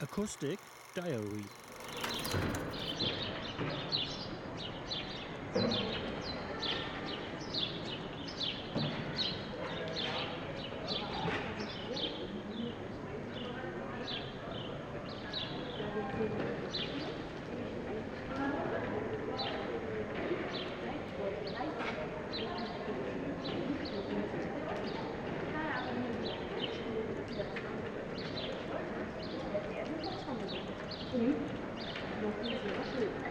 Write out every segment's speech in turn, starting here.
Acoustic Diary 嗯，我估计是。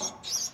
あ